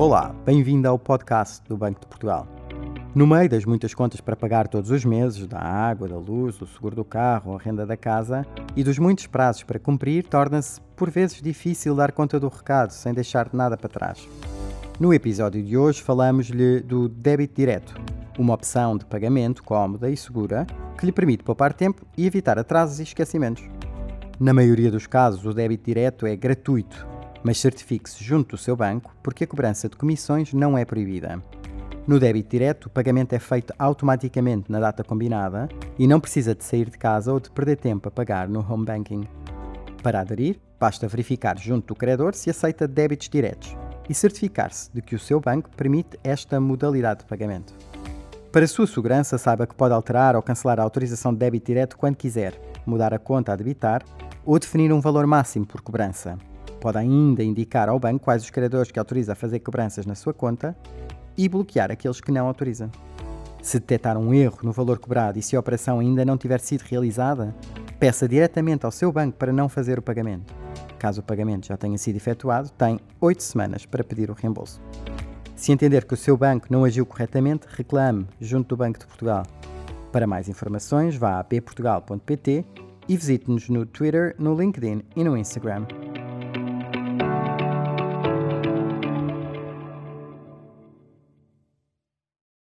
Olá, bem-vindo ao podcast do Banco de Portugal. No meio das muitas contas para pagar todos os meses, da água, da luz, o seguro do carro, a renda da casa e dos muitos prazos para cumprir, torna-se por vezes difícil dar conta do recado sem deixar nada para trás. No episódio de hoje falamos-lhe do débito direto, uma opção de pagamento cómoda e segura que lhe permite poupar tempo e evitar atrasos e esquecimentos. Na maioria dos casos, o débito direto é gratuito, mas certifique-se junto do seu banco porque a cobrança de comissões não é proibida. No débito direto, o pagamento é feito automaticamente na data combinada e não precisa de sair de casa ou de perder tempo a pagar no home banking. Para aderir, basta verificar junto do credor se aceita débitos diretos e certificar-se de que o seu banco permite esta modalidade de pagamento. Para sua segurança, saiba que pode alterar ou cancelar a autorização de débito direto quando quiser, mudar a conta a debitar ou definir um valor máximo por cobrança. Pode ainda indicar ao banco quais os credores que autoriza a fazer cobranças na sua conta e bloquear aqueles que não autoriza. Se detectar um erro no valor cobrado e se a operação ainda não tiver sido realizada, peça diretamente ao seu banco para não fazer o pagamento. Caso o pagamento já tenha sido efetuado, tem 8 semanas para pedir o reembolso. Se entender que o seu banco não agiu corretamente, reclame junto do Banco de Portugal. Para mais informações, vá a bportugal.pt e visite-nos no Twitter, no LinkedIn e no Instagram.